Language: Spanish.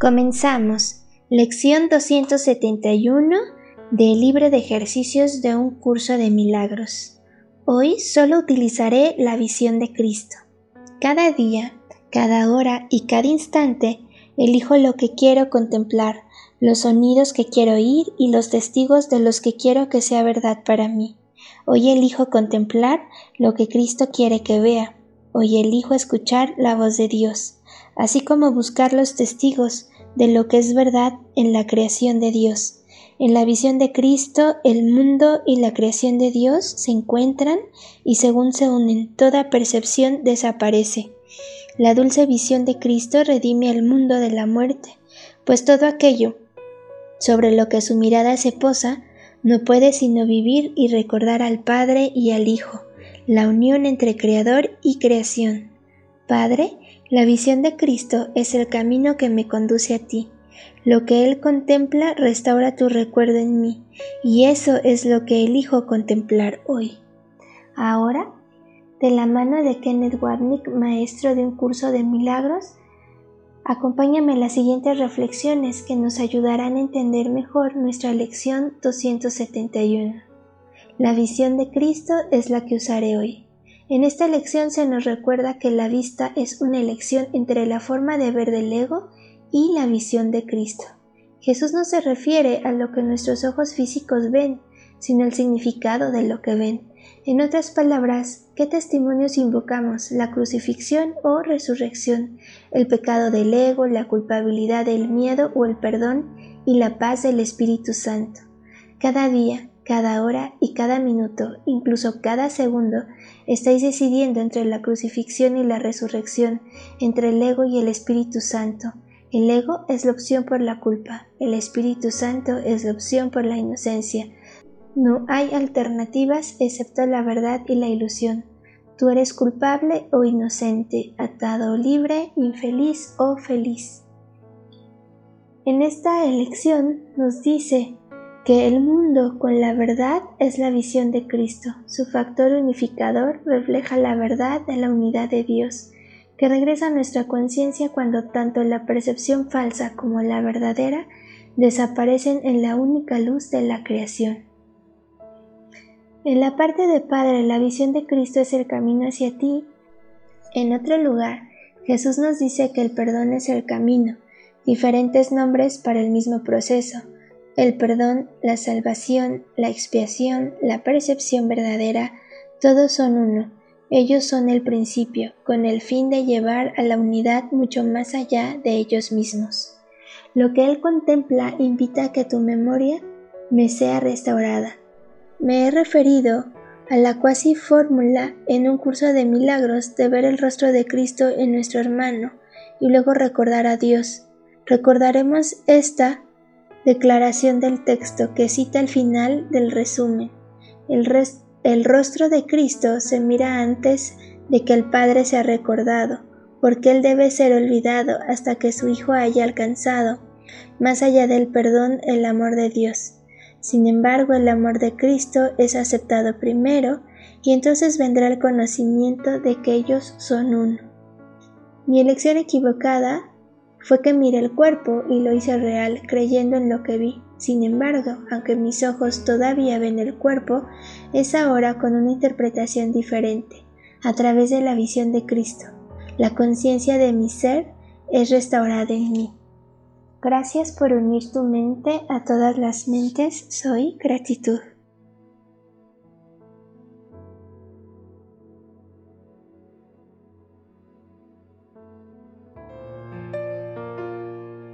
Comenzamos. Lección 271 del libro de ejercicios de un curso de milagros. Hoy solo utilizaré la visión de Cristo. Cada día, cada hora y cada instante elijo lo que quiero contemplar, los sonidos que quiero oír y los testigos de los que quiero que sea verdad para mí. Hoy elijo contemplar lo que Cristo quiere que vea. Hoy elijo escuchar la voz de Dios, así como buscar los testigos de lo que es verdad en la creación de Dios. En la visión de Cristo, el mundo y la creación de Dios se encuentran y según se unen, toda percepción desaparece. La dulce visión de Cristo redime al mundo de la muerte, pues todo aquello sobre lo que su mirada se posa no puede sino vivir y recordar al Padre y al Hijo, la unión entre Creador y creación. Padre, la visión de Cristo es el camino que me conduce a ti. Lo que Él contempla restaura tu recuerdo en mí, y eso es lo que elijo contemplar hoy. Ahora, de la mano de Kenneth Warnick, maestro de un curso de milagros, acompáñame a las siguientes reflexiones que nos ayudarán a entender mejor nuestra lección 271. La visión de Cristo es la que usaré hoy. En esta lección se nos recuerda que la vista es una elección entre la forma de ver del ego y la visión de Cristo. Jesús no se refiere a lo que nuestros ojos físicos ven, sino al significado de lo que ven. En otras palabras, ¿qué testimonios invocamos? ¿La crucifixión o resurrección? ¿El pecado del ego, la culpabilidad del miedo o el perdón y la paz del Espíritu Santo? Cada día, cada hora y cada minuto, incluso cada segundo, estáis decidiendo entre la crucifixión y la resurrección, entre el ego y el Espíritu Santo. El ego es la opción por la culpa, el Espíritu Santo es la opción por la inocencia. No hay alternativas excepto la verdad y la ilusión. Tú eres culpable o inocente, atado o libre, infeliz o feliz. En esta elección nos dice que el mundo con la verdad es la visión de Cristo. Su factor unificador refleja la verdad de la unidad de Dios, que regresa a nuestra conciencia cuando tanto la percepción falsa como la verdadera desaparecen en la única luz de la creación. En la parte de Padre, la visión de Cristo es el camino hacia ti. En otro lugar, Jesús nos dice que el perdón es el camino, diferentes nombres para el mismo proceso el perdón, la salvación, la expiación, la percepción verdadera, todos son uno. Ellos son el principio, con el fin de llevar a la unidad mucho más allá de ellos mismos. Lo que Él contempla invita a que tu memoria me sea restaurada. Me he referido a la cuasi fórmula en un curso de milagros de ver el rostro de Cristo en nuestro hermano y luego recordar a Dios. Recordaremos esta Declaración del texto que cita el final del resumen. El, el rostro de Cristo se mira antes de que el Padre sea recordado, porque Él debe ser olvidado hasta que su Hijo haya alcanzado, más allá del perdón, el amor de Dios. Sin embargo, el amor de Cristo es aceptado primero, y entonces vendrá el conocimiento de que ellos son uno. Mi elección equivocada fue que miré el cuerpo y lo hice real creyendo en lo que vi. Sin embargo, aunque mis ojos todavía ven el cuerpo, es ahora con una interpretación diferente, a través de la visión de Cristo. La conciencia de mi ser es restaurada en mí. Gracias por unir tu mente a todas las mentes. Soy gratitud.